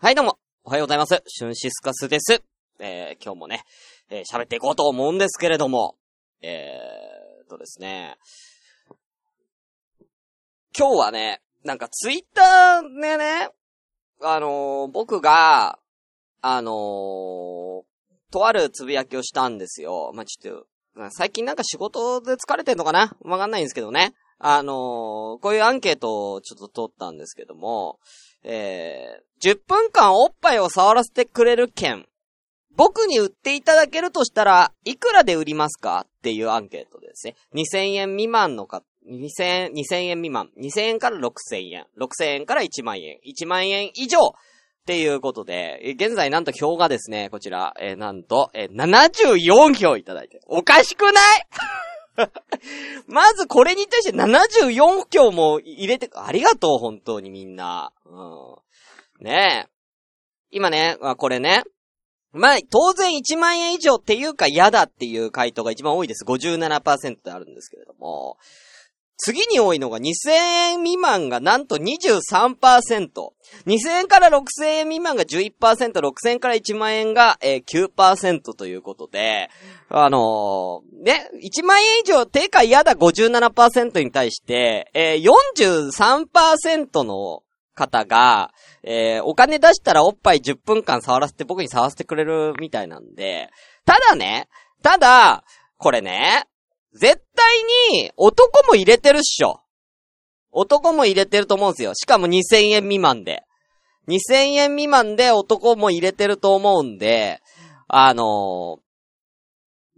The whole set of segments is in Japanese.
はい、どうも。おはようございます。シュンシスカスです。えー、今日もね、えー喋っていこうと思うんですけれども、えーとですね、今日はね、なんかツイッターでね、あのー僕が、あのーとあるつぶやきをしたんですよ。まあ、ちょっと、最近なんか仕事で疲れてんのかな？わかんないんですけどね。あのーこういうアンケートをちょっと取ったんですけども、えー、10分間おっぱいを触らせてくれる券。僕に売っていただけるとしたら、いくらで売りますか？っていうアンケートですね。2000円未満のか、2000、2000円未満。2000円から6000円。6000円から1万円。1万円以上っていうことで、現在なんと票がですね、こちら、えーなんと、えー74票いただいて。おかしくない？まずこれに対して74票も入れて、ありがとう、本当にみんな。うん。ねえ。今ね、これね。まあ、当然1万円以上っていうか嫌だっていう回答が一番多いです。57%あるんですけれども。次に多いのが2000円未満がなんと23%。2000円から6000円未満が11%、6000円から1万円が、えー9%ということで、あのーね、1万円以上定価嫌だ57%に対して、えー43%の方が、えーお金出したらおっぱい10分間触らせて僕に触らせてくれるみたいなんで、ただね、ただ、これね、絶対に男も入れてるっしょ。男も入れてると思うんですよ。しかも2000円未満で。2000円未満で男も入れてると思うんで、あのー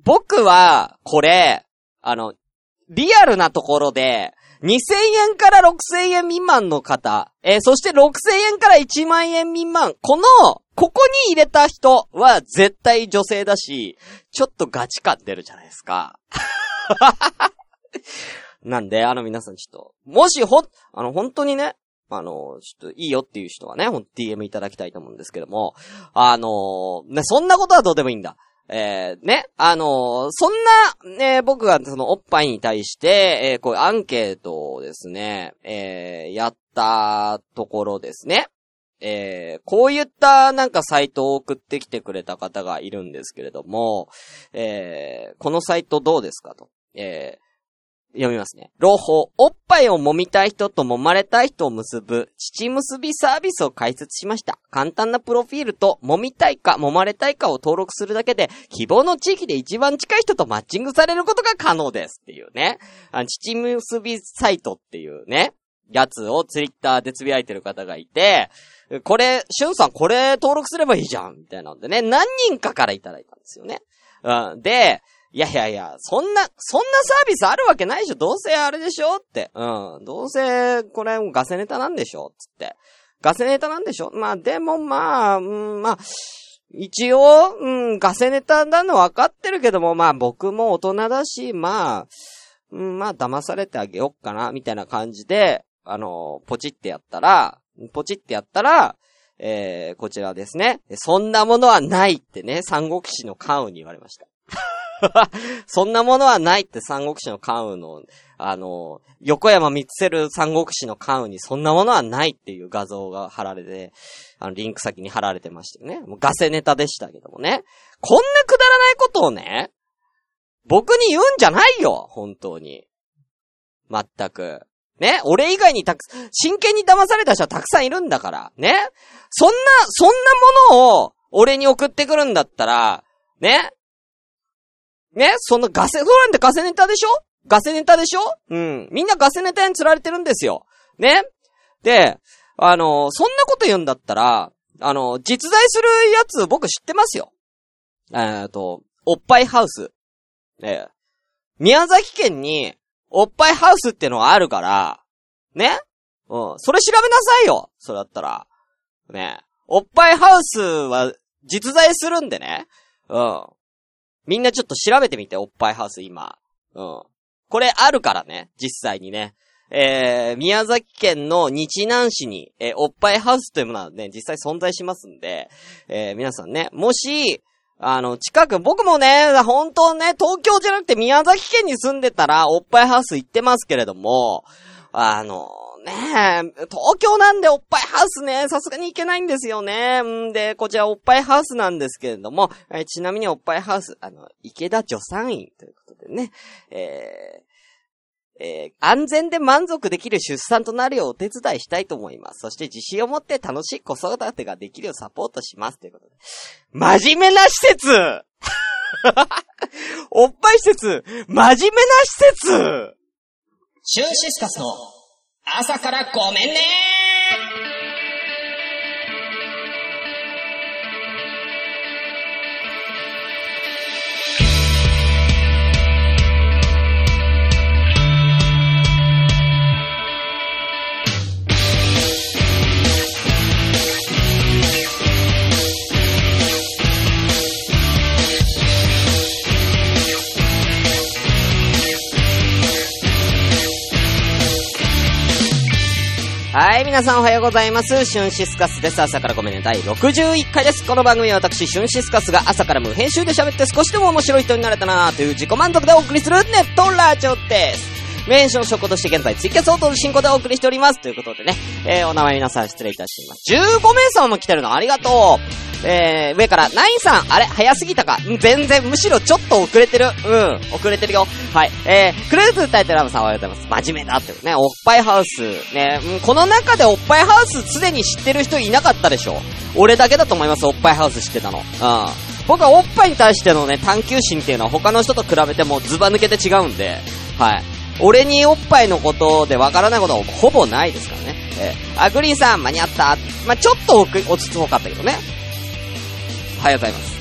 僕は、これ、あの、リアルなところで、2000円から6000円未満の方、えーそして6000円から1万円未満、この、ここに入れた人は絶対女性だし、ちょっとガチ感出るじゃないですか。なんで、あの皆さんちょっと、もしほ、あの本当にね、あの、ちょっといいよっていう人はね、ほんと DM いただきたいと思うんですけども、あのね、そんなことはどうでもいいんだ。えー、ね、あのーそんな、ね、僕がそのおっぱいに対して、えーこういうアンケートをですね、えーやったところですね。えーこういったなんかサイトを送ってきてくれた方がいるんですけれども、えーこのサイトどうですかと。えー読みますね。朗報、おっぱいを揉みたい人と揉まれたい人を結ぶ、父結びサービスを開設しました。簡単なプロフィールと、揉みたいか揉まれたいかを登録するだけで、希望の地域で一番近い人とマッチングされることが可能です。っていうね。あの父結びサイトっていうね、やつをツイッターでつぶやいてる方がいて、これ、しゅんさんこれ登録すればいいじゃんみたいなんでね、何人かからいただいたんですよね。うん。で、いやいやいや、そんな、そんなサービスあるわけないでしょどうせあれでしょって。うん。どうせ、これ、ガセネタなんでしょつって。ガセネタなんでしょ？まあ、でもまあ、うん、まあ、一応、うん、ガセネタなの分かってるけども、まあ僕も大人だし、まあ、うん、まあ騙されてあげよっかな、みたいな感じで、あの、ポチってやったら、ポチってやったら、えー、こちらですね。そんなものはないってね、三国志の関羽に言われました。そんなものはないって三国志の関羽の、あの、横山光輝三国志の関羽にそんなものはないっていう画像が貼られて、あの、リンク先に貼られてましたよね。もうガセネタでしたけどもね。こんなくだらないことをね、僕に言うんじゃないよ本当に。まったく。ね俺以外にたく、真剣に騙された人はたくさんいるんだから。ねそんな、そんなものを俺に送ってくるんだったら、ねねそんなガセ、そうなんでガセネタでしょ？ガセネタでしょ？うん。みんなガセネタに釣られてるんですよ。ねで、あのそんなこと言うんだったら、あの実在するやつ僕知ってますよ。えっと、おっぱいハウス。えー宮崎県に、おっぱいハウスってのがあるから、ねうん。それ調べなさいよそれだったら。ねおっぱいハウスは実在するんでね。うん。みんなちょっと調べてみて、おっぱいハウス今。うん。これあるからね、実際にね。えー、宮崎県の日南市に、えーおっぱいハウスというものはね、実際存在しますんで、えー皆さんね、もし、あの、近く、僕もね、本当ね、東京じゃなくて宮崎県に住んでたら、おっぱいハウス行ってますけれども、あの、ねえ、東京なんでおっぱいハウスね、さすがに行けないんですよね。んで、こちらおっぱいハウスなんですけれども、えちなみにおっぱいハウス、あの、池田助産院ということでね、えー、えー、安全で満足できる出産となるようお手伝いしたいと思います。そして自信を持って楽しい子育てができるようサポートします。ということで。真面目な施設 おっぱい施設真面目な施設シュンシスカスの朝からごめんね皆さんおはようございます。シュンシスカスです。朝からごめんね。第61回です。この番組は私、シュンシスカスが朝から無編集で喋って少しでも面白い人になれたなという自己満足でお送りするネットラジオです。メンション職として現在ツイキャス相当の進行でお送りしております。ということでね、えー、お名前皆さん失礼いたします。15名様も来てるのありがとう。えー、上から、ナインさん、あれ早すぎたか全然、むしろちょっと遅れてる。うん、遅れてるよ。はい。えー、クルーズタイトラムさんおはようございます。真面目だってね、おっぱいハウス。ね、うん、この中でおっぱいハウスすでに知ってる人いなかったでしょ俺だけだと思います、おっぱいハウス知ってたの。うん。僕はおっぱいに対してのね、探求心っていうのは他の人と比べてもズバ抜けて違うんで、はい。俺におっぱいのことでわからないことはほぼないですからね。えー、あ、グリーンさん、間に合った？まあ、ちょっと落ち着こかったけどね。おはようございます。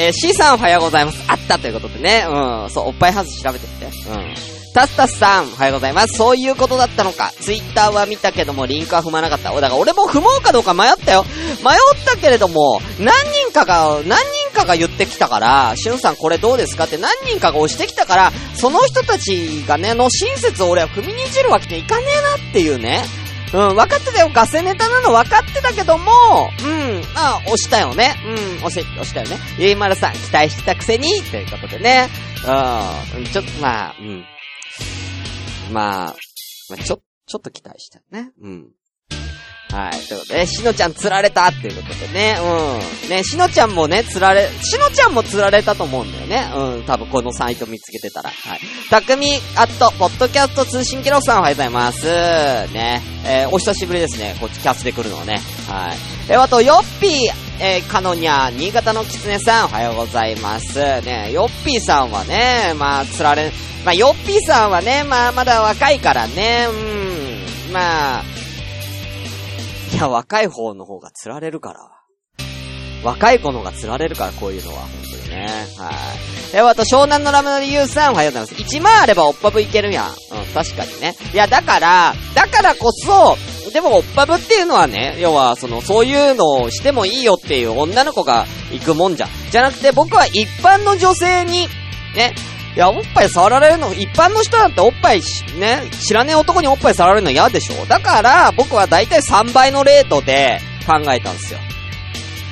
えー、C さんおはようございます。あったということでね。うん。そう、おっぱいハウス調べてみて。うん。タスタスさん、おはようございます。そういうことだったのか。ツイッターは見たけども、リンクは踏まなかった。だから俺も踏もうかどうか迷ったよ。迷ったけれども、何人かが、何人かが言ってきたから、しゅんさんこれどうですかって何人かが押してきたから、その人たちがね、の親切を俺は踏みにじるわけにいかねえなっていうね。うん、分かってたよ。ガセネタなの分かってたけども、うん、まあ、押したよね。うん、押せ、押したよね。ゆいまるさん、期待してたくせに、ということでね。うん、ちょっと、まあ、うん。まあ、まあ、ちょ、ちょっと期待したね。うん。はい。ということで、しのちゃん釣られたっていうことでね。うん。ね、しのちゃんもね、釣られ、しのちゃんも釣られたと思うんだよね。うん。多分このサイト見つけてたら。はい。たくみ、アット、ポッドキャスト通信記録さんおはようございます。ね。えー、お久しぶりですね。こっちキャスで来るのはね。はい。え、あと、ヨッピー、えー、カノニャ、新潟のキツネさんおはようございます。ね、ヨッピーさんはね、まあ、釣られ、まあ、ヨッピーさんはね、まあ、まだ若いからね、うん。まあ、いや、若い方の方が釣られるから。若い子の方が釣られるから、こういうのは、本当にね。はい。で、あと、湘南のラムの理由さん、おはようございます。1万あればおっぱぶいけるやん。うん、確かにね。いや、だから、だからこそ、でも、おっぱぶっていうのはね、要は、その、そういうのをしてもいいよっていう女の子が行くもんじゃ。じゃなくて、僕は一般の女性に、ね、いや、おっぱい触られるの、一般の人だっておっぱいしね、知らねえ男におっぱい触られるの嫌でしょだから、僕はだいたい3倍のレートで考えたんですよ。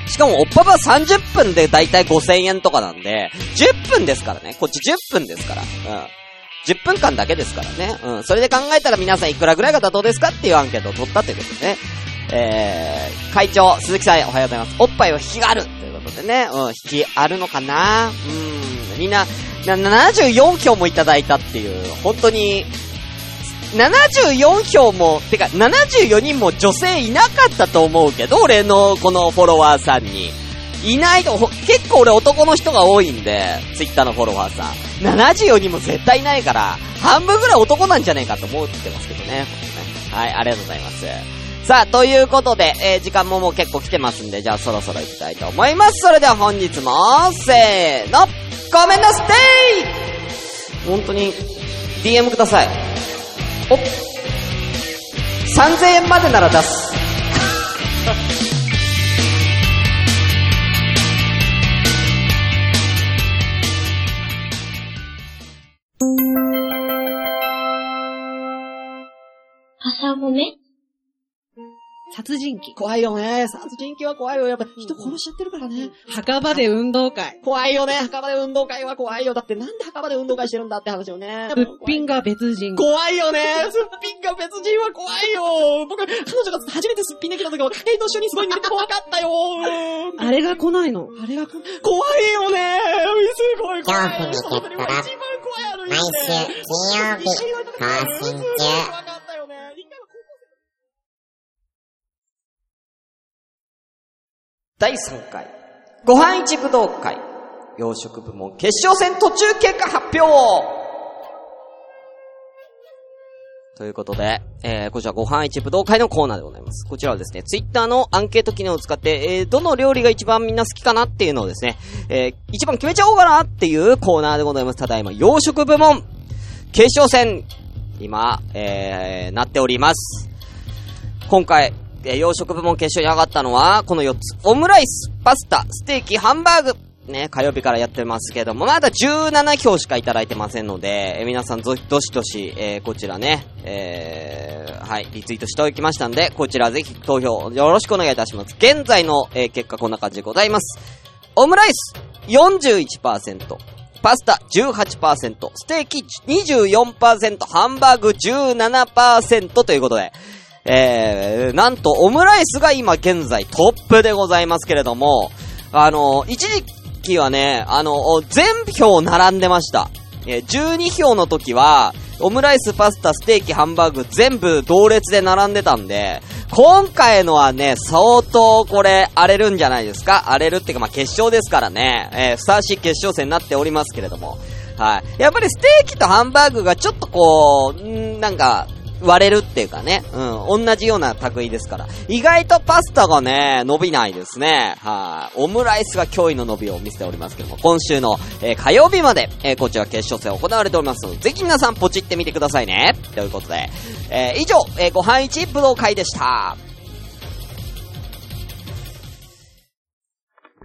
しかも、おっぱば30分でだいたい5000円とかなんで、10分ですからね。こっち10分ですから。うん。10分間だけですからね。うん。それで考えたら皆さんいくらぐらいが妥当ですかっていうアンケートを取ったということね。えー、会長、鈴木さんおはようございます。おっぱいは引きがあるということでね。うん、引きあるのかな？うん。みんな、74票もいただいたっていう、本当に、74票も、てか、74人も女性いなかったと思うけど、俺のこのフォロワーさんに。いないと、結構俺男の人が多いんで、ツイッターのフォロワーさん。74人も絶対いないから、半分ぐらい男なんじゃねえかと思ってますけどね。はい、ありがとうございます。さあ、ということで、えー、時間ももう結構来てますんで、じゃあそろそろ行きたいと思います。それでは本日も、せーのごめんなさい本当に、DM ください。おっ !3000 円までなら出す。朝ごめ殺人鬼。怖いよね。殺人鬼は怖いよ。やっぱ人殺しちゃってるからね。墓場で運動会。怖いよね。墓場で運動会は怖いよ。だってなんで墓場で運動会してるんだって話よね。すっぴんが別人。怖いよね。すっぴんが別人は怖いよ。僕、彼女が初めてすっぴんできた時は、家計と一緒にすごい見てて怖かったよ。あれが来ないの？あれが怖いよね。すごい怖い。恐怖に一番怖い毎週金曜日更新中。第3回、ご飯一武道会、洋食部門決勝戦途中結果発表ということで、えー、こちらご飯一武道会のコーナーでございます。こちらはですね、ツイッターのアンケート機能を使って、えー、どの料理が一番みんな好きかなっていうのをですね、えー、一番決めちゃおうかなっていうコーナーでございます。ただいま、洋食部門、決勝戦、今、えー、なっております。今回、えー洋食部門決勝に上がったのは、この4つ。オムライス、パスタ、ステーキ、ハンバーグ。ね、火曜日からやってますけども、まだ17票しかいただいてませんので、え皆さんど、どしどし、えーこちらね、えーはい、リツイートしておきましたんで、こちらぜひ投票よろしくお願いいたします。現在の、えー結果こんな感じでございます。オムライス、41%。パスタ18%、ステーキ24%、ハンバーグ17%ということで、えー、なんとオムライスが今現在トップでございますけれども、あの、一時期はね、あの、全票並んでました。え12票の時は、オムライス、パスタ、ステーキ、ハンバーグ全部同列で並んでたんで、今回のはね、相当これ荒れるんじゃないですか？荒れるっていうかまあ決勝ですからね、えーふさわしい決勝戦になっておりますけれども。はい。やっぱりステーキとハンバーグがちょっとこう、んーなんか、割れるっていうかね、うん、同じような類ですから。意外とパスタがね、伸びないですね。はい。オムライスが驚異の伸びを見せておりますけども、今週の、えー火曜日まで、えーこちら決勝戦行われておりますので、ぜひ皆さんポチってみてくださいね。ということで、えー以上、えーご飯一武道会でした。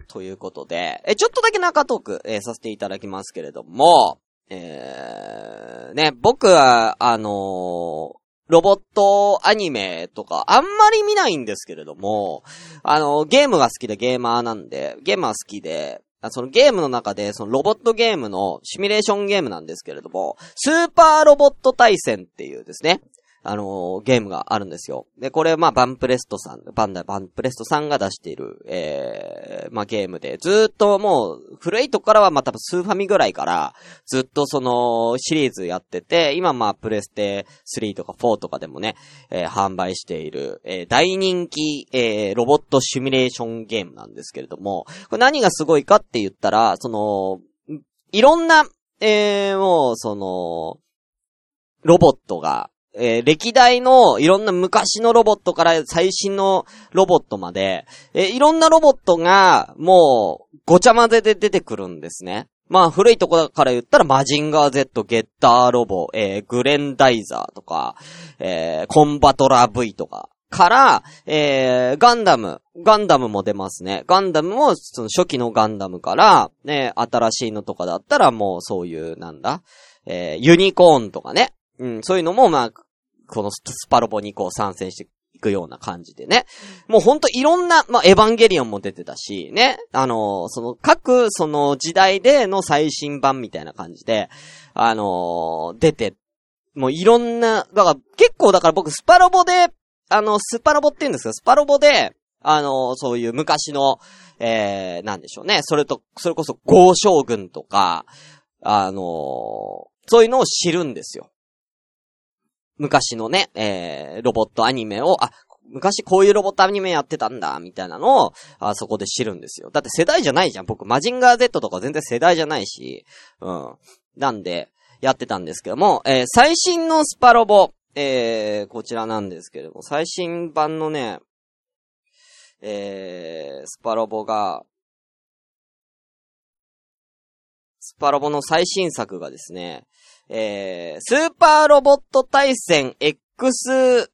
ということで、えちょっとだけ中トーク、えさせていただきますけれども、えー、ね、僕は、あのーロボットアニメとか、あんまり見ないんですけれども、あの、ゲームが好きでゲーマーなんで、ゲーマー好きで、そのゲームの中で、そのロボットゲームのシミュレーションゲームなんですけれども、スーパーロボット対戦っていうですね、あのゲームがあるんですよ。で、これ、まあ、バンプレストさん、バンダバンプレストさんが出している、えー、まあ、ゲームで、ずっともう、古いとこからは、まあ、多分スーファミぐらいから、ずっとその、シリーズやってて、今、まあ、プレステ3とか4とかでもね、えー販売している、えー大人気、えーロボットシミュレーションゲームなんですけれども、これ何がすごいかって言ったら、その、いろんな、えーもう、その、ロボットが、えー歴代のいろんな昔のロボットから最新のロボットまで、えーいろんなロボットが、もう、ごちゃ混ぜで出てくるんですね。まあ、古いところから言ったら、マジンガー Z、ゲッターロボ、えーグレンダイザーとか、えーコンバトラー V とか、から、えー、ガンダム、ガンダムも出ますね。ガンダムも、その初期のガンダムから、ね、新しいのとかだったらもうそういう、なんだ、えー、ユニコーンとかね。うん、そういうのも、まあ、このスパロボにこう参戦していくような感じでね。もうほんといろんな、まあ、エヴァンゲリオンも出てたし、ね。あのその、各、その時代での最新版みたいな感じで、あの出て、もういろんな、だから結構だから僕スパロボで、あの、スパロボって言うんですよ。スパロボで、あのそういう昔の、えー、なんでしょうね。それと、それこそ、豪将軍とか、あのそういうのを知るんですよ。昔のね、えー、ロボットアニメを、あ、昔こういうロボットアニメやってたんだ、みたいなのを、あそこで知るんですよ。だって世代じゃないじゃん。僕、マジンガー Z とか全然世代じゃないし、うん。なんで、やってたんですけども、えー最新のスパロボ、えー、こちらなんですけれども、最新版のね、えー、スパロボが、パロボの最新作がですね、えー、スーパーロボット対戦 X、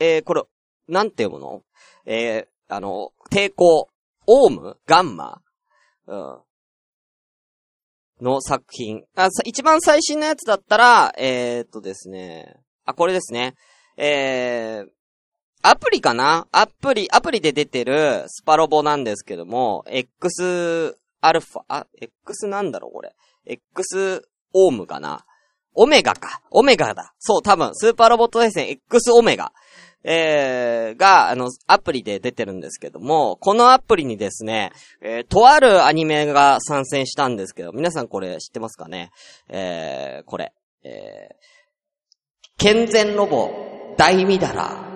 えー、これ、なんて読むの？えー、あの、抵抗、オームガンマうん。の作品。あ、一番最新のやつだったら、えー、っとですね。あ、これですね。えー、アプリかな？アプリ、アプリで出てるスパロボなんですけども、X アルファ、あ、X なんだろうこれ。X オームかな？オメガか。オメガだ。そう、多分、スーパーロボット対戦 X オメガ。えー、が、あの、アプリで出てるんですけども、このアプリにですね、えー、とあるアニメが参戦したんですけど、皆さんこれ知ってますかね？えー、これ。えー、健全ロボ、大ミダラ。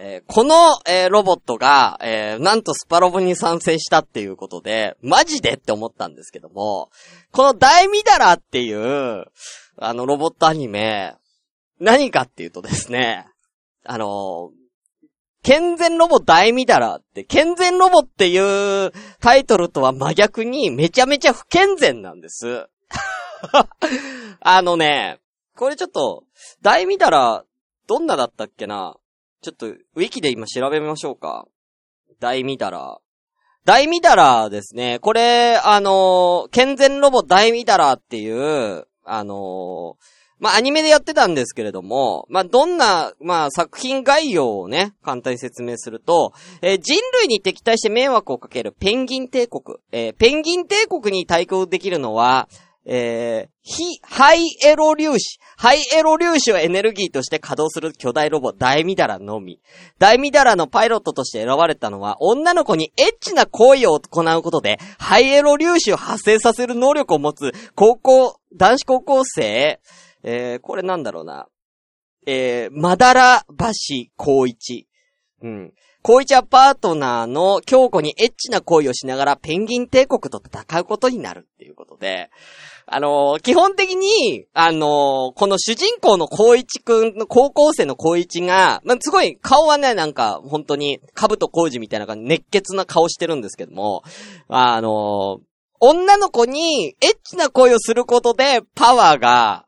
えーこの、えーロボットが、えーなんとスパロボに参戦したっていうことで、マジでって思ったんですけども、この大ミダラっていう、あの、ロボットアニメ、何かっていうとですね、あの健全ロボ大ミダラって、健全ロボっていうタイトルとは真逆にめちゃめちゃ不健全なんです。あのね、これちょっと、大ミダラ、どんなだったっけな？ちょっと、ウィキで今調べましょうか。大ミダラー。大ミダラーですね。これ、あのー健全ロボ大ミダラーっていう、あのーまあ、アニメでやってたんですけれども、まあ、どんな、まあ、作品概要をね、簡単に説明すると、えー人類に敵対して迷惑をかけるペンギン帝国。えーペンギン帝国に対抗できるのは、えー、非、ハイエロ粒子。ハイエロ粒子をエネルギーとして稼働する巨大ロボ、ダイミダラのみ。ダイミダラのパイロットとして選ばれたのは、女の子にエッチな行為を行うことで、ハイエロ粒子を発生させる能力を持つ、高校、男子高校生、えー、これなんだろうな。えー、まだら橋光一。うん。光一はパートナーの京子にエッチな行為をしながらペンギン帝国と戦うことになるっていうことで、あのー基本的に、あのーこの主人公の光一くんの高校生の光一が、まあ、すごい顔はね、なんか、本当に、兜小路みたいな感じ、熱血な顔してるんですけども、あのー女の子にエッチな行為をすることで、パワーが、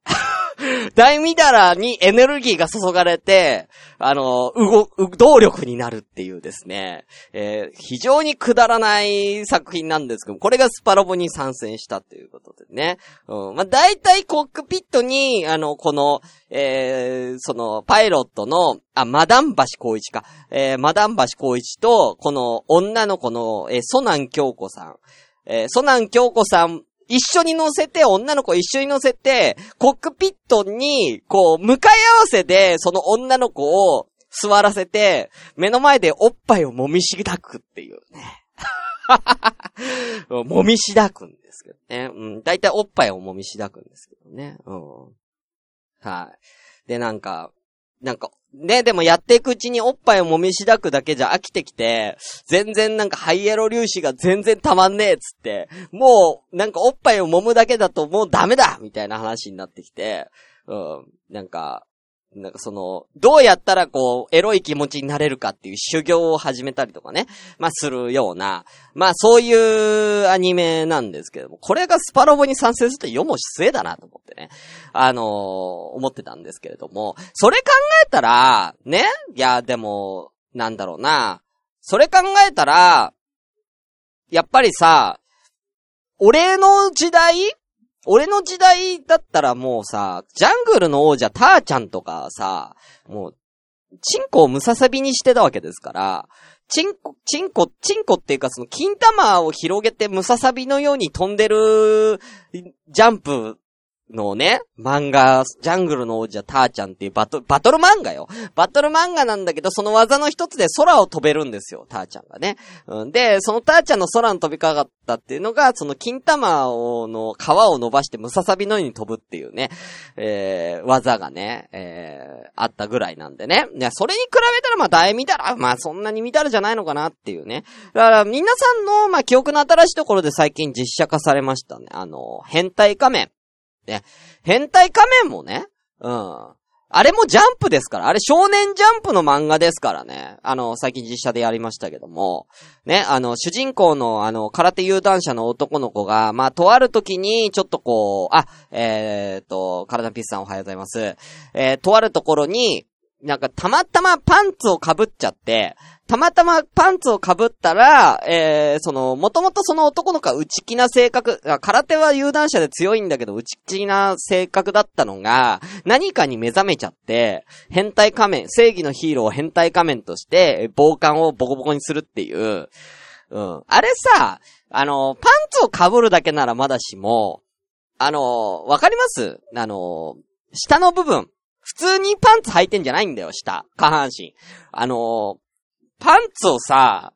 大ミダラにエネルギーが注がれて、あの、動、動力になるっていうですね、えー非常にくだらない作品なんですけど、これがスパロボに参戦したっていうことでね。うん。まあ、大体コックピットに、あの、この、えーその、パイロットの、あ、マダン橋光一か。えーマダン橋光一と、この女の子の、えーソナン京子さん。えーソナン京子さん、一緒に乗せて、女の子一緒に乗せて、コックピットに、こう、向かい合わせで、その女の子を座らせて、目の前でおっぱいを揉みしだくっていうね。揉みしだくんですけどね。うん。だいたいおっぱいを揉みしだくんですけどね。うん。はい。で、なんか、なんか、ね、でもやっていくうちにおっぱいを揉みしだくだけじゃ飽きてきて、全然なんかハイエロ粒子が全然たまんねえっつって、もうなんかおっぱいを揉むだけだともうダメだみたいな話になってきて、うん、なんか、なんかその、どうやったらこう、エロい気持ちになれるかっていう修行を始めたりとかね、まあするような、まあそういうアニメなんですけども、これがスパロボに参戦すると世も末だなと思ってね、あのー思ってたんですけれども、それ考えたら、ね、いやでも、なんだろうな、それ考えたら、やっぱりさ、俺の時代俺の時代だったらもうさ、ジャングルの王者ターちゃんとかさ、もう、チンコをムササビにしてたわけですから、チンコ、チンコ、チンコっていうかその金玉を広げてムササビのように飛んでるジャンプのね、漫画、ジャングルの王者ターちゃんっていうバト、バトル漫画よ。バトル漫画なんだけど、その技の一つで空を飛べるんですよ、ターちゃんがね。うん、で、そのターちゃんの空に飛びかかったっていうのが、その金玉を、の皮を伸ばしてムササビのように飛ぶっていうね、えー、技がね、えー、あったぐらいなんでね。いや、それに比べたらまあ大見たら、まあそんなに見たらじゃないのかなっていうね。だから、皆さんの、まあ記憶の新しいところで最近実写化されましたね。あの、変態仮面。ね。変態仮面もね、うん。あれもジャンプですから。あれ少年ジャンプの漫画ですからね。あの、最近実写でやりましたけども。ね、あの、主人公の、あの、空手有段者の男の子が、まあ、とある時に、ちょっとこう、あ、えー、っと、体ピースさんおはようございます。えー、とあるところに、なんかたまたまパンツを被っちゃって、たまたまパンツを被ったら、えー、その、もともとその男の子は内気な性格、空手は有段者で強いんだけど内気な性格だったのが、何かに目覚めちゃって、変態仮面、正義のヒーローを変態仮面として、暴漢をボコボコにするっていう、うん。あれさ、あの、パンツを被るだけならまだしも、あの、わかります？あの、下の部分。普通にパンツ履いてんじゃないんだよ、下。下半身。あの、パンツをさ、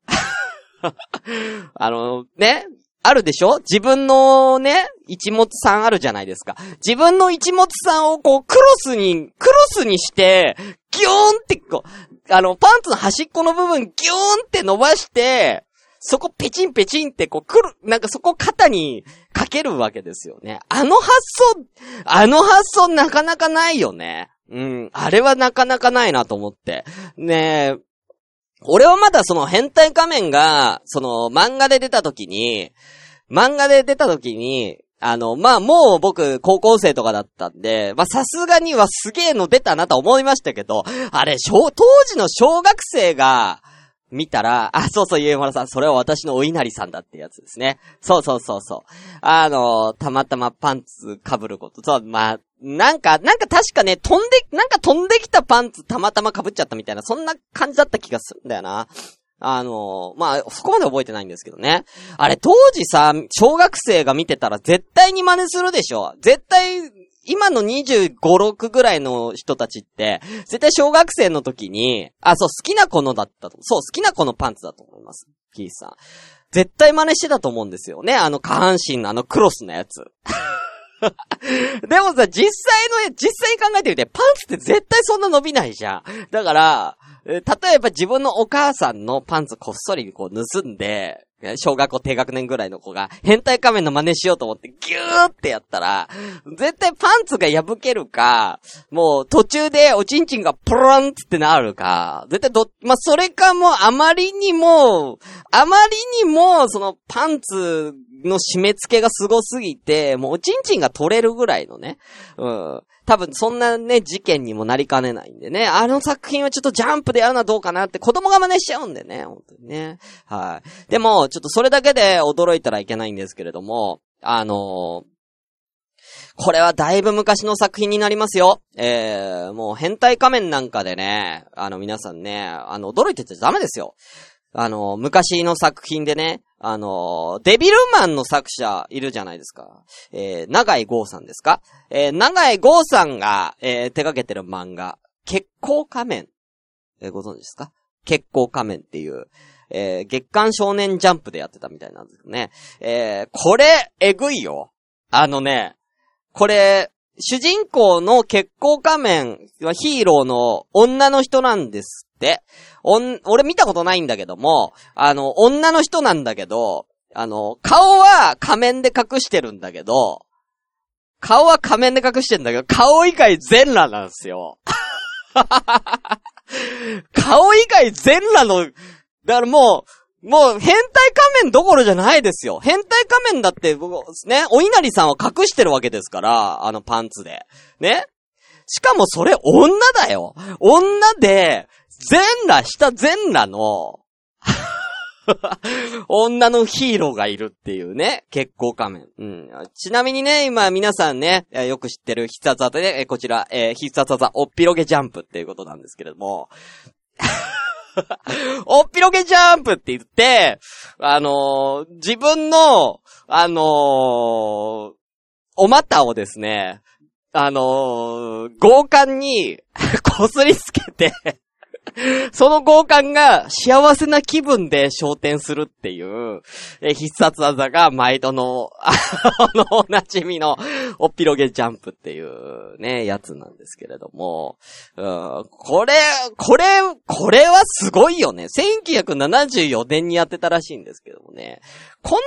あの、ね、あるでしょ？自分のね、一物さんあるじゃないですか。自分の一物さんをこう、クロスに、クロスにして、ギョーンってこう、あの、パンツの端っこの部分ギョーンって伸ばして、そこペチンペチンってこう、くる、なんかそこ肩にかけるわけですよね。あの発想、あの発想なかなかないよね。うん。あれはなかなかないなと思って。ねえ、俺はまだその変態仮面が、その漫画で出た時に、漫画で出た時に、あの、まあ、もう僕、高校生とかだったんで、まあ、さすがにはすげえの出たなと思いましたけど、あれ、当時の小学生が、見たら、あ、そうそう、ゆえまらさん、それは私のお稲荷さんだってやつですね。そうそうそうそう。あの、たまたまパンツ被ること。そう、まあ、なんか、なんか確かね、飛んで、なんか飛んできたパンツたまたま被っちゃったみたいな、そんな感じだった気がするんだよな。あの、まあ、そこまで覚えてないんですけどね。あれ、当時さ、小学生が見てたら絶対に真似するでしょ絶対、今の25、6ぐらいの人たちって、絶対小学生の時に、あ、そう、好きな子のだったと。そう、好きな子のパンツだと思います。キースさん。絶対真似してたと思うんですよね。あの下半身のあのクロスのやつ。でもさ、実際の、実際に考えてみて、パンツって絶対そんな伸びないじゃん。だから、例えば自分のお母さんのパンツこっそりこう盗んで、小学校低学年ぐらいの子が変態仮面の真似しようと思ってギューってやったら、絶対パンツが破けるか、もう途中でおちんちんがポロンってなるか、絶対ど、まあ、それかもうあまりにも、あまりにもそのパンツの締め付けがすごすぎて、もうおちんちんが取れるぐらいのね、うん。多分そんなね、事件にもなりかねないんでね。あの作品はちょっとジャンプでやるのはどうかなって子供が真似しちゃうんでね。本当にね。はい。でも、ちょっとそれだけで驚いたらいけないんですけれども、あのーこれはだいぶ昔の作品になりますよ。えー、もう変態仮面なんかでね、あの皆さんね、あの驚いてちゃダメですよ。あの、昔の作品でね、あの、デビルマンの作者いるじゃないですか。えー、長井豪さんですか？えー、長井豪さんが、えー、手掛けてる漫画、結構仮面。えーご存知ですか？結構仮面っていう、えー、月刊少年ジャンプでやってたみたいなんですけどね。えー、これ、えぐいよ。あのね、これ、主人公の結構仮面はヒーローの女の人なんですって。お、俺見たことないんだけども、あの、女の人なんだけど、あの、顔は仮面で隠してるんだけど、顔は仮面で隠してんだけど、顔以外全裸なんですよ。顔以外全裸の、だからもう、もう変態仮面どころじゃないですよ。変態仮面だって、僕、ね、お稲荷さんは隠してるわけですから、あのパンツで。ね？しかもそれ女だよ。女で、全裸、下全裸の、女のヒーローがいるっていうね、結構仮面。うん。ちなみにね、今皆さんね、よく知ってる必殺技で、えーこちら、えー必殺技、おっぴろげジャンプっていうことなんですけれども、おっぴろげジャンプって言って、あのー自分の、あのーお股をですね、あのー強姦に、こすりつけて、その強姦が幸せな気分で昇天するっていう、え必殺技が毎度の、あの、おなじみの、おっぴろげジャンプっていうね、やつなんですけれども、うん、これ、これ、これはすごいよね。1974年にやってたらしいんですけどもね。こんな、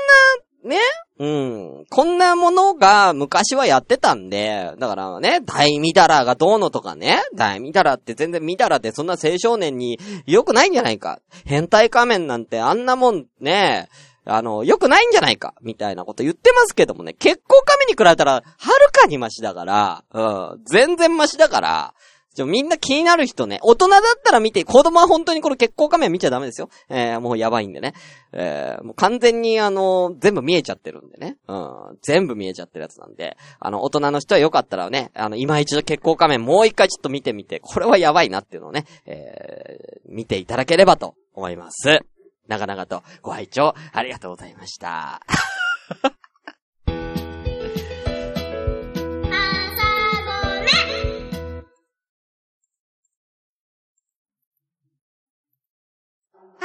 ねうん。こんなものが昔はやってたんで、だからね、大ミダラがどうのとかね、大ミダラって全然ミダラってそんな青少年に良くないんじゃないか。変態仮面なんてあんなもんね、あの、良くないんじゃないか、みたいなこと言ってますけどもね、結構仮面に比べたら、はるかにマシだから、うん、全然マシだから、ちょ、みんな気になる人ね、大人だったら見て、子供は本当にこの血行仮面見ちゃダメですよ。えー、もうやばいんでね。えー、もう完全にあの、全部見えちゃってるんでね。うん。全部見えちゃってるやつなんで、あの、大人の人はよかったらね、あの、今一度血行仮面もう一回ちょっと見てみて、これはやばいなっていうのをね、えー、見ていただければと思います。長々とご拝聴ありがとうございました。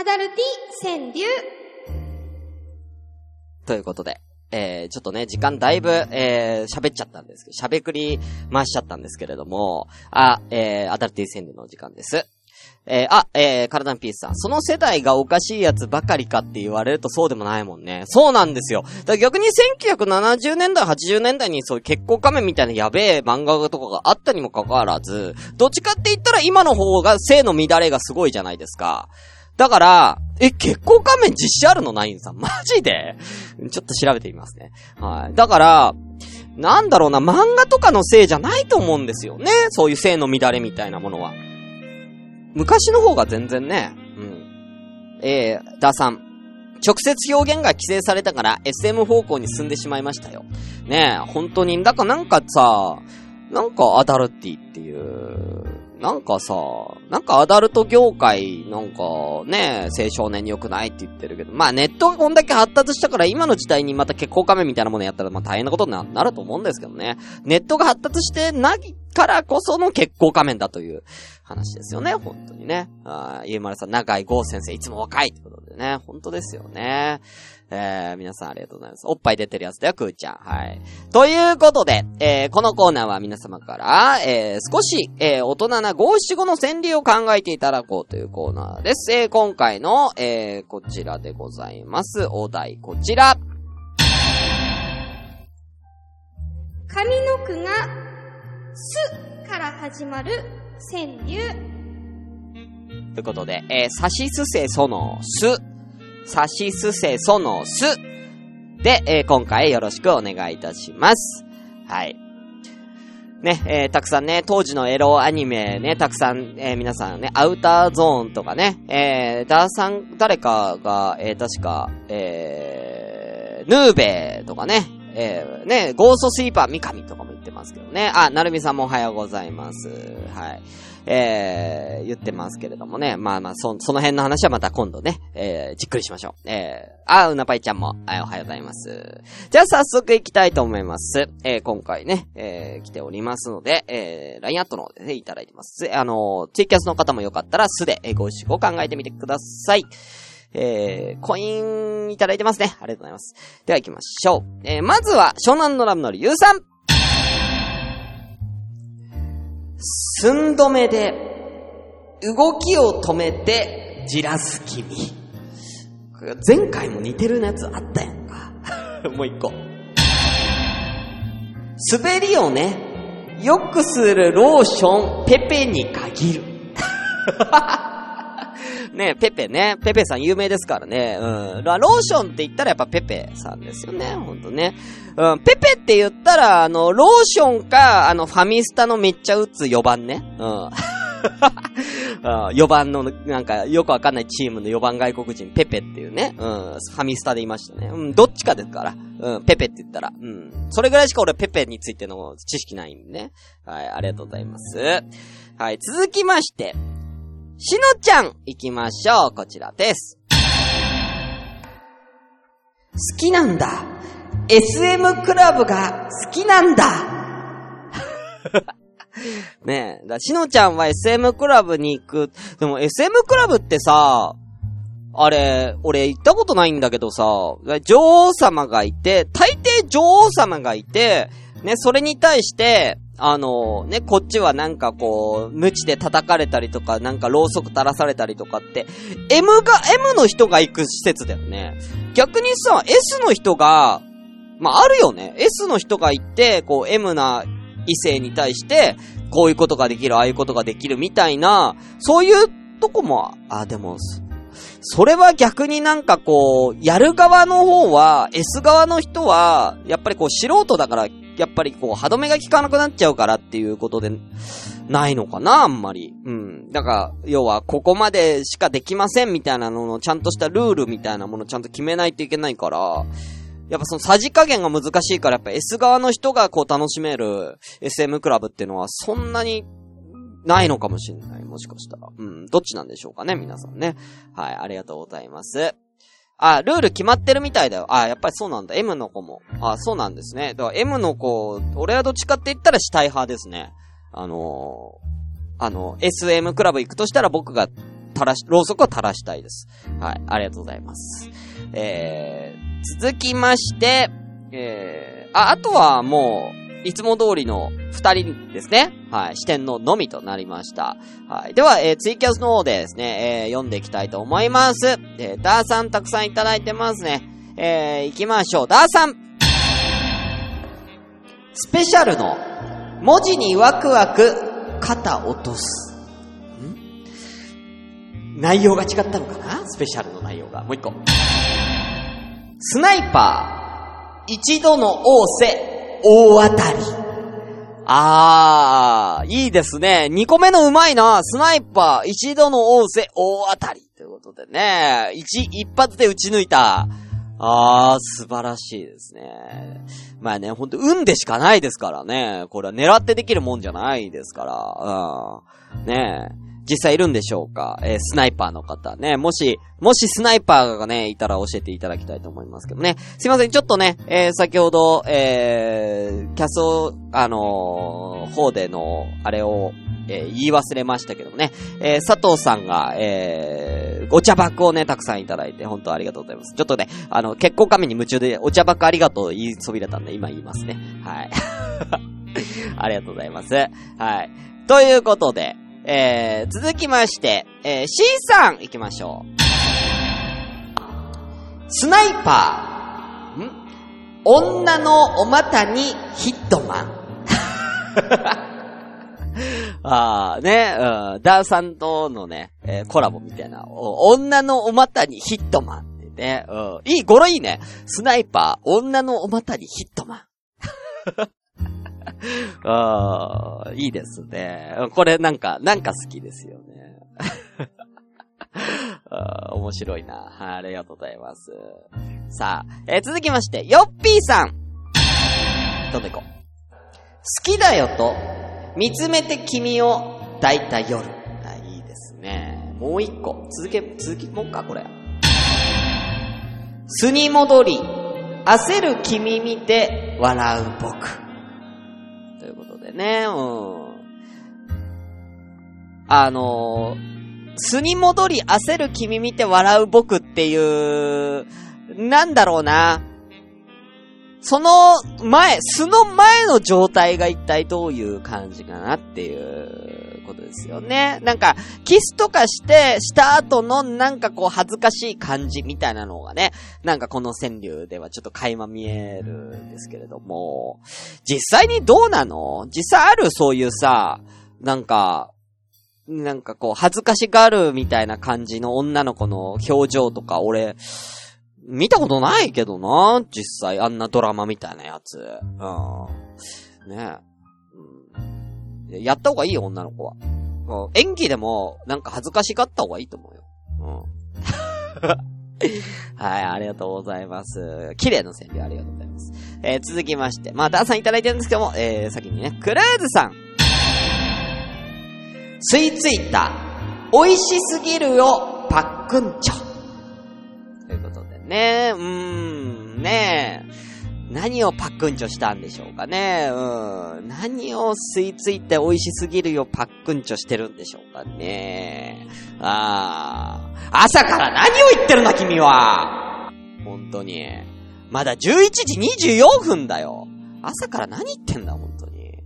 アダルティ川柳。ということで、えー、ちょっとね、時間だいぶ、えー、喋っちゃったんですけど、喋くり回しちゃったんですけれども、あ、えー、アダルティ川柳の時間です。えー、あ、えー、カラダンピースさん。その世代がおかしいやつばかりかって言われるとそうでもないもんね。そうなんですよ。だから逆に1970年代、80年代にそういう結婚仮面みたいなやべえ漫画とかがあったにもかかわらず、どっちかって言ったら今の方が性の乱れがすごいじゃないですか。だから、え、結婚仮面実写あるのナインさん？マジで？ちょっと調べてみますね。はい。だから、なんだろうな、漫画とかのせいじゃないと思うんですよね。そういう性の乱れみたいなものは。昔の方が全然ね、うん。えー、ダさん。直接表現が規制されたから SM 方向に進んでしまいましたよ。ねえ、本当に。だからなんかさ、なんかアダルティっていう、なんかさ、なんかアダルト業界、なんかね、青少年に良くないって言ってるけど、まあネットがこんだけ発達したから今の時代にまた結婚仮面みたいなものやったらまあ大変なことになると思うんですけどね。ネットが発達してないからこその結婚仮面だという話ですよね、本当にね。あゆうまるさん、長井豪先生、いつも若いってことでね、本当ですよね。えー、皆さんありがとうございます。おっぱい出てるやつだよ、くーちゃん。はい。ということで、えー、このコーナーは皆様から、えー、少し、えー、大人な五七五の川柳を考えていただこうというコーナーです。えー、今回の、えー、こちらでございます。お題、こちら。上の句が、すから始まる川柳。ということで、えー、さしすせそのす。さしすせそのす。で、えー、今回よろしくお願いいたします。はい。ね、えー、たくさんね、当時のエロアニメね、たくさん、えー、皆さんね、アウターゾーンとかね、えー、ダーさん、誰かが、えー、確か、えー、ヌーベーとかね、えー、ね、ゴーストスイーパー三上とかも言ってますけどね。あ、なるみさんもおはようございます。はい。えー、言ってますけれどもね。まあまあ、そ、その辺の話はまた今度ね、えー、じっくりしましょう。えー、あ、うなぱいちゃんも、はい、おはようございます。じゃあ早速行きたいと思います。えー、今回ね、えー、来ておりますので、えー、LINE アットの方でね、いただいてます。あの、ツイキャスの方もよかったら、すで、えご一緒を考えてみてください。えー、コインいただいてますね。ありがとうございます。では行きましょう。えー、まずは、湘南のラムのりゆうさん。寸止めで、動きを止めて、じらす君。前回も似てるやつあったやんか。もう一個。滑りをね、よくするローション、ペペに限る。ね、ペペね。ペペさん有名ですからね。うん。ローションって言ったらやっぱペペさんですよね。ほんとね。うん。ペペって言ったら、あの、ローションか、あの、ファミスタのめっちゃ打つ4番ね。うん。4番の、なんか、よくわかんないチームの4番外国人、ペペっていうね、うん、ファミスタでいましたね。うん、どっちかですから。うん、ペペって言ったら。うん。それぐらいしか俺ペペについての知識ないんでね。はい、ありがとうございます。はい、続きまして、しのちゃん、行きましょう。こちらです。好きなんだ。SM クラブが好きなんだ。ねえ。だしのちゃんは SM クラブに行く。でも SM クラブってさ、あれ、俺行ったことないんだけどさ、女王様がいて、大抵女王様がいて、ね、それに対して、あの、ね、こっちはなんかこう、無知で叩かれたりとか、なんかろうそく垂らされたりとかって、M が、M の人が行く施設だよね。逆にさ、S の人が、まあ、あるよね。S の人が行って、こう、M な異性に対して、こういうことができる、ああいうことができるみたいな、そういうとこも、あ、でも、それは逆になんかこう、やる側の方は、S 側の人は、やっぱりこう素人だから、やっぱりこう歯止めが効かなくなっちゃうからっていうことで、ないのかな、あんまり。うん。だから、要は、ここまでしかできませんみたいなのの、ちゃんとしたルールみたいなものちゃんと決めないといけないから、やっぱそのさじ加減が難しいから、やっぱ S 側の人がこう楽しめる SM クラブっていうのはそんなにないのかもしれない。もしかしたら。うん。どっちなんでしょうかね、皆さんね。はい、ありがとうございます。あ、ルール決まってるみたいだよ。あ、やっぱりそうなんだ。M の子も。あ、そうなんですね。だから M の子、俺はどっちかって言ったら死体派ですね。あのー、あの、SM クラブ行くとしたら僕が垂らし、ろうそくを垂らしたいです。はい、ありがとうございます。えー、続きまして、えー、あ、あとはもう、いつも通りの二人ですね。はい。視点ののみとなりました。はい。では、えー、ツイキャスの方でですね、えー、読んでいきたいと思います。えー、ダーさんたくさんいただいてますね。えー、行きましょう。ダーさんスペシャルの文字にワクワク肩落とす。ん？内容が違ったのかな？スペシャルの内容が。もう一個。スナイパー、一度の仰せ、大当たり。あー、いいですね。2個目のうまいな。スナイパー、一度の仰せ、大当たり。ということでね。一、一発で撃ち抜いた。あー、素晴らしいですね。まあね、ほんと、運でしかないですからね。これは狙ってできるもんじゃないですから。うん。ねえ。実際いるんでしょうか？えースナイパーの方ね。もし、もしスナイパーがね、いたら教えていただきたいと思いますけどね。すいません、ちょっとね、えー先ほど、えー、キャスト、あのー方での、あれを、え言い忘れましたけどもね。え佐藤さんが、え、お茶箱をね、たくさんいただいて、本当ありがとうございます。ちょっとね、あの、結婚紙に夢中で、お茶箱ありがとう言いそびれたんで、今言いますね。はい。ありがとうございます。はい。ということで、えー、続きまして、えー、C さん行きましょう。スナイパー、ん？女のお股にヒットマン。ああ、ね、うん、ダーさんとのね、えーコラボみたいな、女のお股にヒットマンってね、うん、いい、語呂いいね。スナイパー、女のお股にヒットマン。ああ、いいですね。これなんか、なんか好きですよね。あー面白いな。ありがとうございます。さあ、えー続きまして、ヨッピーさん。どんどん行こう。好きだよと、見つめて君を抱いた夜。あいいですね。もう一個。続け、続きもうか、これ。巣に戻り、焦る君見て笑う僕。ねえうことでね、うん。あのー、巣に戻り焦る君見て笑う僕っていう、なんだろうな。その前、素の前の状態が一体どういう感じかなっていうことですよね。なんか、キスとかして、した後のなんかこう恥ずかしい感じみたいなのがね、なんかこの川柳ではちょっと垣間見えるんですけれども、実際にどうなの？実際あるそういうさ、なんか、なんかこう恥ずかしがるみたいな感じの女の子の表情とか俺、見たことないけどな、実際あんなドラマみたいなやつ。うん。ねえ。やった方がいいよ、女の子は。うん演技でも、なんか恥ずかしがった方がいいと思うよ。うん。はい、ありがとうございます。綺麗な川柳ありがとうございます。えー続きまして、まあ、ダーさんいただいてるんですけども、えー、先にね、クルーズさん。吸い付いた、美味しすぎるよ、パックンチョ。ということでね、うーん、ねえ。何をパックンチョしたんでしょうかね。うん。何を吸い付いて美味しすぎるよパックンチョしてるんでしょうかね。ああ。朝から何を言ってるんだ君は本当に。まだ11時24分だよ。朝から何言ってんだ本当に。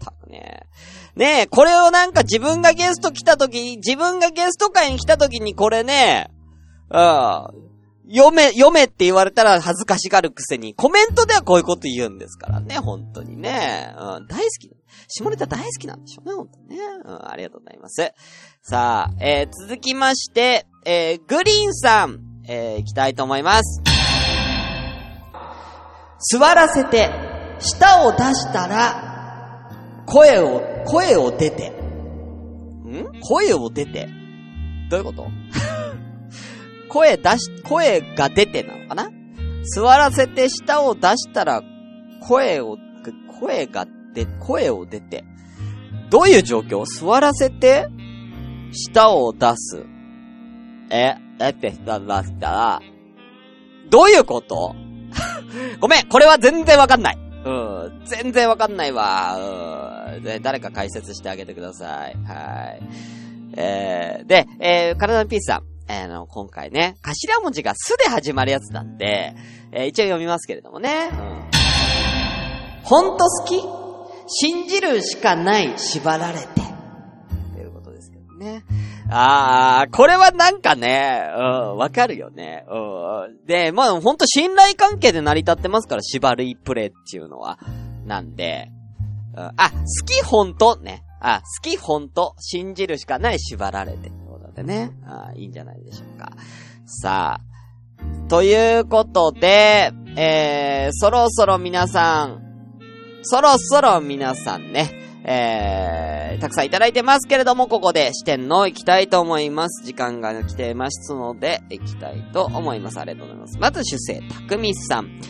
たぶね。ねえ、これをなんか自分がゲスト来た時に、自分がゲスト会に来た時にこれね、うん。読め、読めって言われたら恥ずかしがるくせに、コメントではこういうこと言うんですからね、本当にね。うん、大好き。下ネタ大好きなんでしょうね、本当にね。うん、ありがとうございます。さあ、えー、続きまして、えー、グリーンさん、えー、行きたいと思います。座らせて、舌を出したら、声を、声を出て、ん？声を出て。どういうこと？声出し、声が出てなのかな？座らせて舌を出したら、声を、声が出、声を出て。どういう状況？座らせて、舌を出す。え、だって舌出したら、どういうこと？ごめん、これは全然わかんない。うん、全然わかんないわ。うんで、誰か解説してあげてください。はい。えー、で、えー、体のピースさん。あの、今回ね、頭文字がすで始まるやつなんで、えー、一応読みますけれどもね。うん。ほんと好き？信じるしかない、縛られて。ということですけどね。あー、これはなんかね、うん、わかるよね。うん。で、まあ、ほんと信頼関係で成り立ってますから、縛るいプレイっていうのは。なんで、うん、あ、好きほんとね。あ、好きほんと、信じるしかない、縛られて。ね。あいいんじゃないでしょうか。さあ。ということで、えー、そろそろ皆さん、そろそろ皆さんね、えー、たくさんいただいてますけれども、ここで視点の行きたいと思います。時間が来てますので、行きたいと思います。ありがとうございます。まず、主生、たくみさん。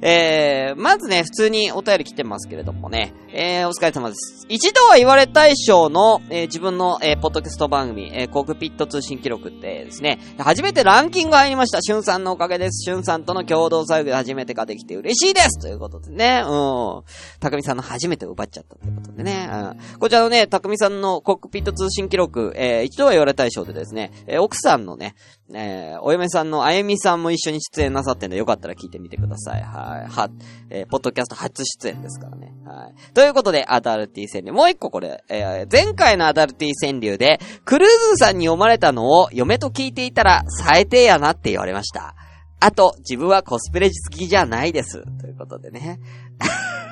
えー、まずね、普通にお便り来てますけれどもね、えー、お疲れ様です。一度は言われ大賞の、えー自分の、えーポッドキャスト番組、えーコークピット通信記録ってですね、初めてランキング入りました。しゅんさんのおかげです。しゅんさんとの共同作業で初めてができて嬉しいですということでね、うん。たくみさんの初めて奪っちゃったということでね、うん。こちらのね、たくみさんのコックピット通信記録、えー一度は言われ大賞でですね、えー奥さんのね、えーお嫁さんのあゆみさんも一緒に出演なさってんで、よかったら聞いてみてください。はい。は、えーポッドキャスト初出演ですからね。はい。ということで、アダルティ川柳。もう一個これ、えー前回のアダルティ川柳で、クルーズさんに読まれたのを嫁と聞いていたら、最低やなって言われました。あと、自分はコスプレ好きじゃないです。ということでね。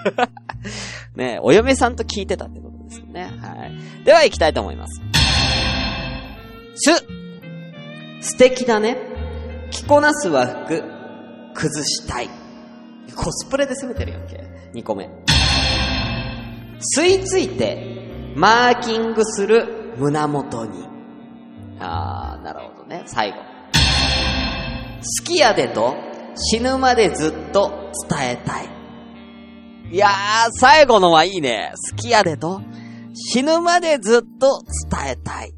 ねお嫁さんと聞いてたってことですよね。はい。では行きたいと思います。す。素敵だね。着こなす和服、崩したい。コスプレで攻めてるやんけ。2個目。吸い付いて、マーキングする胸元に。あー、なるほどね。最後。好きやでと、死ぬまでずっと伝えたい。いやー、最後のはいいね。好きやでと、死ぬまでずっと伝えたい。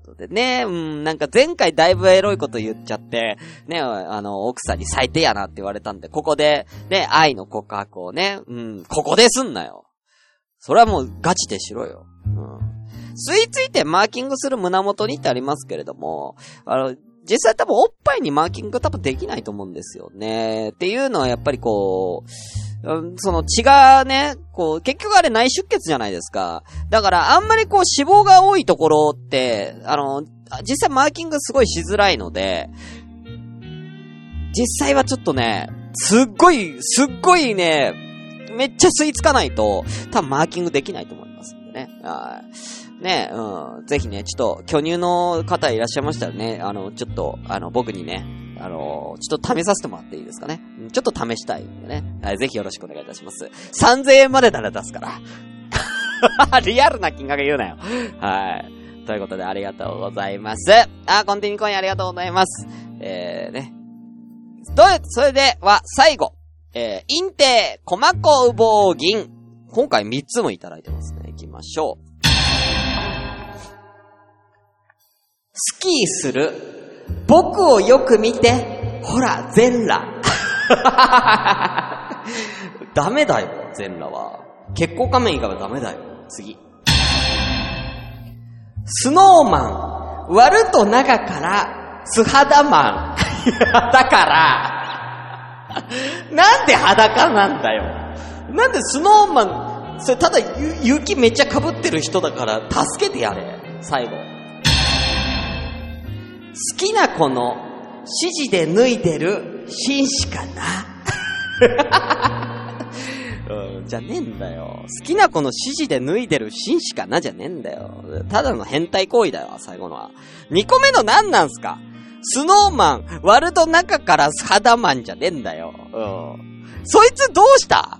ということでね、うん、なんか前回だいぶエロいこと言っちゃって、ね、あの、奥さんに最低やなって言われたんで、ここで、ね、愛の告白をね、うん、ここですんなよ。それはもうガチでしろよ。うん。吸い付いてマーキングする胸元にってありますけれども、あの、実際多分おっぱいにマーキング多分できないと思うんですよね。っていうのはやっぱりこう、その血がね、こう、結局あれ内出血じゃないですか。だからあんまりこう脂肪が多いところって、あの、実際マーキングすごいしづらいので、実際はちょっとね、すっごい、すっごいね、めっちゃ吸い付かないと、多分マーキングできないと思いますんでね。はい。ね、うん。ぜひね、ちょっと、巨乳の方いらっしゃいましたらね、あの、ちょっと、あの、僕にね、あの、ちょっと試させてもらっていいですかね。ちょっと試したいんでね。はい、ぜひよろしくお願いいたします。3000円までなら出すから。リアルな金額言うなよ。はい。ということで、ありがとうございます。あ、コンティニーコインありがとうございます。えー、ね。と、それでは、最後。えー、インテー、コマコウボウギン。今回3つもいただいてますね。行きましょう。スキーする。僕をよく見て。ほら、全裸。ダメだよ、全裸は。結構仮面以外はダメだよ。次。スノーマン。割ると長から、素肌マン。だから、なんで裸なんだよ。なんでスノーマン、それただ雪めっちゃ被ってる人だから助けてやれ。最後。好きな子の指示で脱いでる紳士かな？うん、じゃねえんだよ。好きな子の指示で脱いでる紳士かな？じゃねえんだよ。ただの変態行為だよ、最後のは。2個目の何なんすか？スノーマン、割ると中から肌マンじゃねえんだよ。うん。そいつどうした？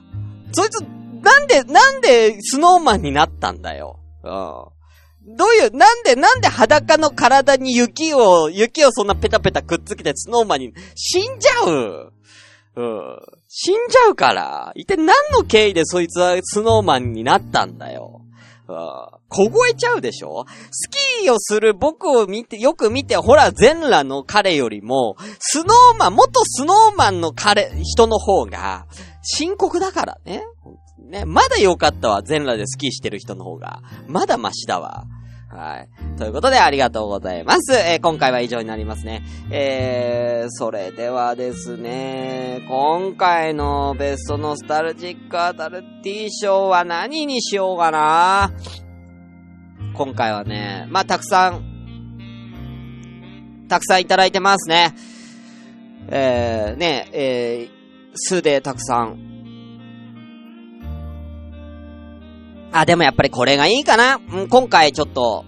そいつ、なんで、なんでスノーマンになったんだよ。うん。どういう、なんで、なんで裸の体に雪を、雪をそんなペタペタくっつけてスノーマンに、死んじゃう？うん。死んじゃうから。一体何の経緯でそいつはスノーマンになったんだよ？うん。凍えちゃうでしょ？スキーをする僕を見て、よく見て、ほら、全裸の彼よりも、スノーマン、元スノーマンの彼、人の方が、深刻だからね。ね、まだ良かったわ、全裸でスキーしてる人の方が。まだマシだわ。はい。ということで、ありがとうございます。えー今回は以上になりますね。えー、それではですね、今回のベストノスタルジックアダルティ賞は何にしようかな今回はね、まあ、たくさん、たくさんいただいてますね。えー、ね、えー、数でたくさん。あ、でもやっぱりこれがいいかな。うん、今回ちょっと、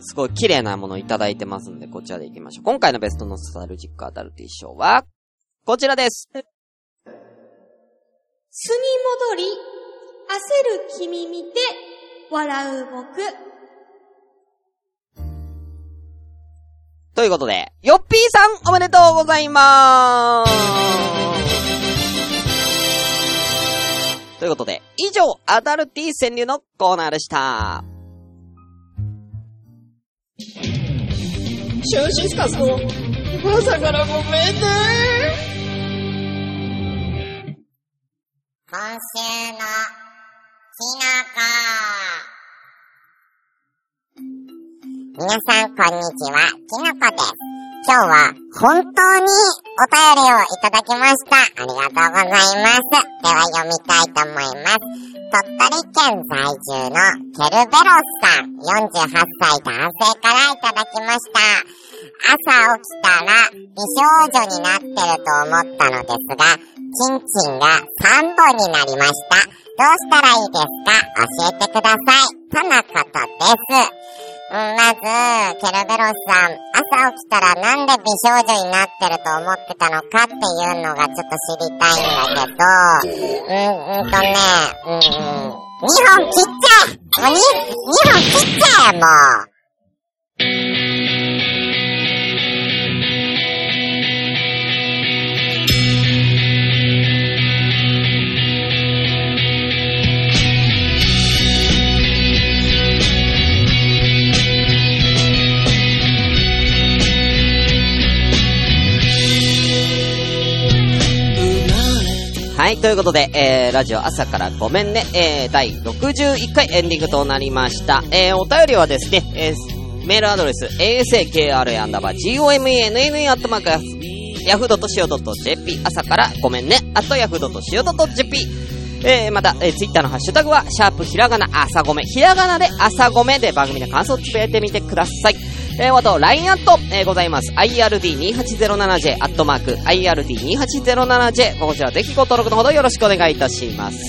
すごい綺麗なものいただいてますんで、こちらで行きましょう。今回のベストノスタルジックアダルティ賞は、こちらです。巣に戻り、焦る君見て、笑う僕。ということで、よっぴーさんおめでとうございまーすということで、以上、アダルティ川柳のコーナーでした。シュンシスカスの朝からごめんね今週のきのこ。皆さん、こんにちは。きのこです。今日は本当にお便りをいただきました。ありがとうございます。では読みたいと思います。鳥取県在住のケルベロスさん、48歳男性からいただきました。朝起きたら美少女になってると思ったのですが、チンチンが3本になりました。どうしたらいいですか？教えてください。とのことです。まず、ケルベロスさん、朝起きたらなんで美少女になってると思ってたのかっていうのがちょっと知りたいんだけど、うん、うんとね、ん、うん、2本切っちゃえもう 2, 2本切っちゃえもう。はい、ということで、えー、ラジオ朝からごめんね、えー、第61回エンディングとなりました。えー、お便りはですね、えー、メールアドレス、asakra アンダーバー gomenne アットマークヤフー .co.jp 朝からごめんね、あとヤフー .co.jp えー、また、えー、ツイッターのハッシュタグは、シャープひらがな朝ごめ、ひらがなで朝ごめで番組の感想をつぶやいてみてください。えー、あと、LINE アット、えー、ございます。ird2807j、アットマーク、ird2807j、こちらぜひご登録のほどよろしくお願いいたします。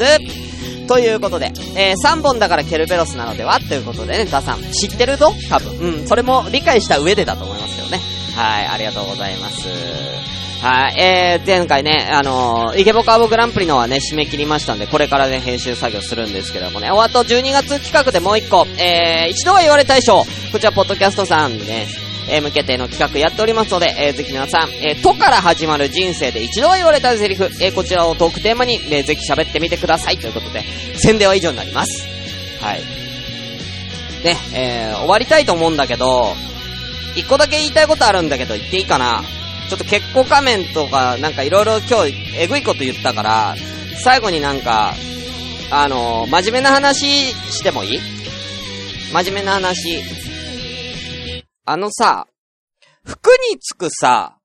ということで、えー、3本だからケルベロスなのでは？ということでね、ダさん、知ってるぞ？多分。うん、それも理解した上でだと思いますけどね。はい、ありがとうございます。はい、えー、前回ね、あのー、イケボカーボグランプリのはね、締め切りましたんで、これからね、編集作業するんですけどもね、おあと12月企画でもう一個、えー、一度は言われたい賞、こちら、ポッドキャストさんね、えー、向けての企画やっておりますので、えー、ぜひ皆さん、えー、とから始まる人生で一度は言われたいセリフ、えー、こちらをトークテーマに、えー、ぜひ喋ってみてください。ということで、宣伝は以上になります。はい。ね、えー、終わりたいと思うんだけど、一個だけ言いたいことあるんだけど、言っていいかな？ちょっと結構仮面とか、なんかいろいろ今日、えぐいこと言ったから、最後になんか、あのー、真面目な話してもいい？真面目な話。あのさ、服につくさ、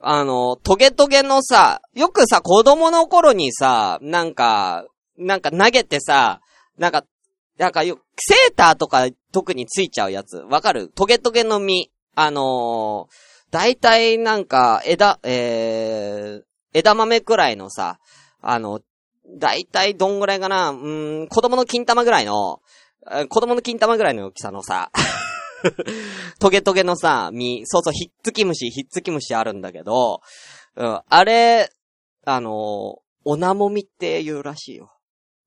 あの、トゲトゲのさ、よくさ、子供の頃にさ、なんか、なんか投げてさ、なんか、なんかよ、セーターとか特についちゃうやつ。わかる？トゲトゲの実。あのー、大体なんか、枝、えー、枝豆くらいのさ、あの、大体どんぐらいかな、うん、子供の金玉ぐらいの、子供の金玉ぐらいの大きさのさ、トゲトゲのさ、実、そうそう、ひっつき虫、ひっつき虫あるんだけど、うん、あれ、あの、おなもみって言うらしいよ。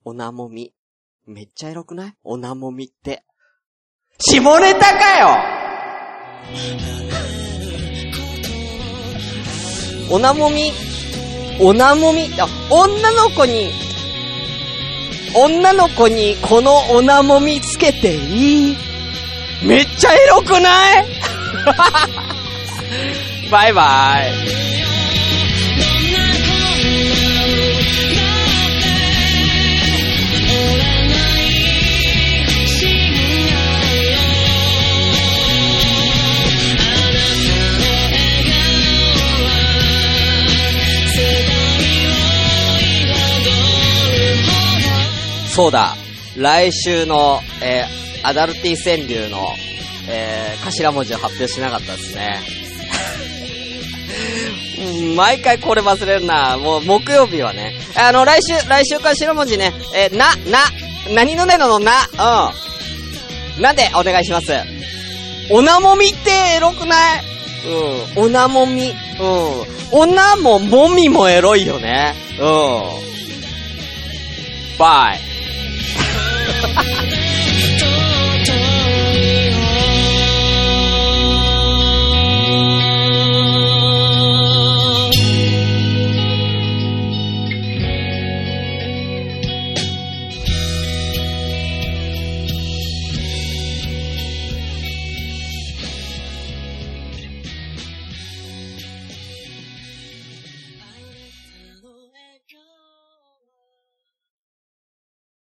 おなもみ。めっちゃエロくない？おなもみって。下ネタかよおなもみ、おなもみ、あ、女の子に、女の子にこのおなもみつけていい？めっちゃエロくない？バイバイ。そうだ。来週の、えーアダルティ川柳の、えー頭文字を発表しなかったですね。う ん毎回これ忘れるな。もう木曜日はね。あの、来週、来週頭文字ね、えーな、な、何のねののな、うん。なんでお願いします。おなもみってエロくない？うん。おなもみ。うん。おなももみもエロいよね。うん。バイ。